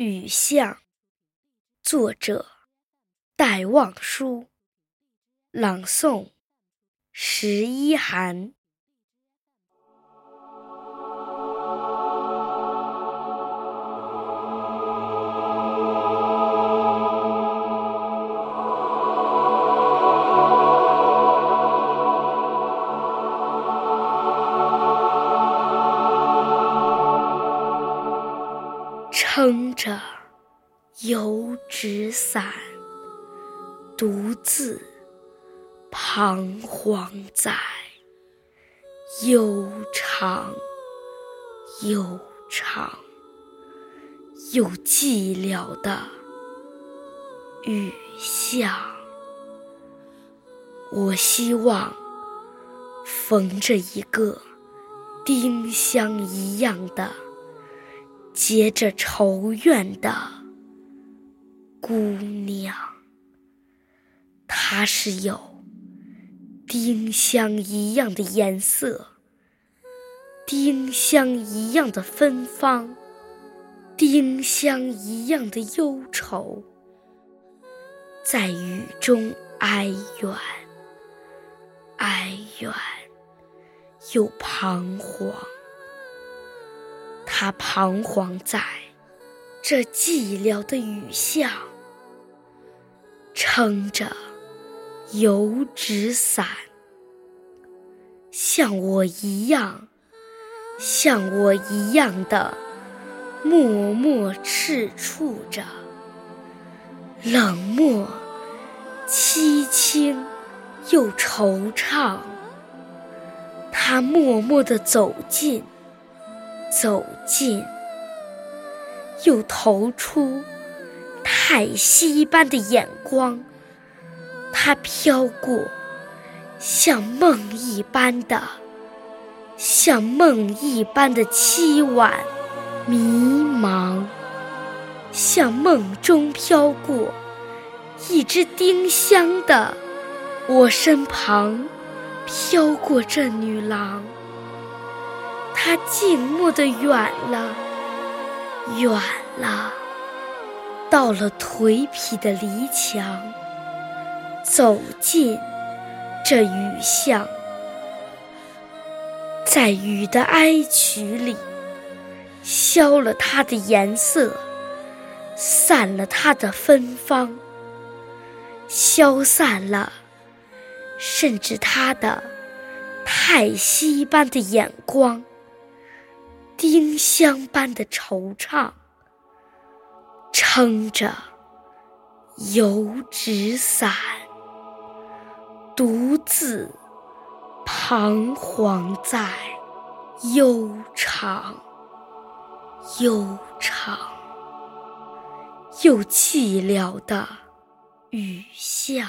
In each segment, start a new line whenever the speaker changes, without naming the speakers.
雨巷，作者戴望舒，朗诵十一寒。撑着油纸伞，独自彷徨在悠长悠长又寂寥的雨巷。我希望逢着一个丁香一样的。结着愁怨的姑娘，她是有丁香一样的颜色，丁香一样的芬芳，丁香一样的忧愁，在雨中哀怨，哀怨又彷徨。他彷徨在这寂寥的雨巷，撑着油纸伞，像我一样，像我一样的默默赤触着，冷漠、凄清又惆怅。他默默地走近。走近，又投出太息般的眼光。它飘过，像梦一般的，像梦一般的凄婉迷茫，像梦中飘过一只丁香的我身旁，飘过这女郎。他静默的远了，远了，到了颓圮的篱墙，走进这雨巷，在雨的哀曲里，消了它的颜色，散了它的芬芳，消散了，甚至它的叹息般的眼光。丁香般的惆怅，撑着油纸伞，独自彷徨在悠长、悠长又寂寥的雨巷。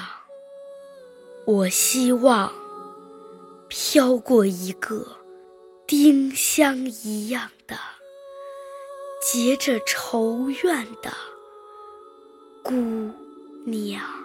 我希望飘过一个。丁香一样的结着愁怨的姑娘。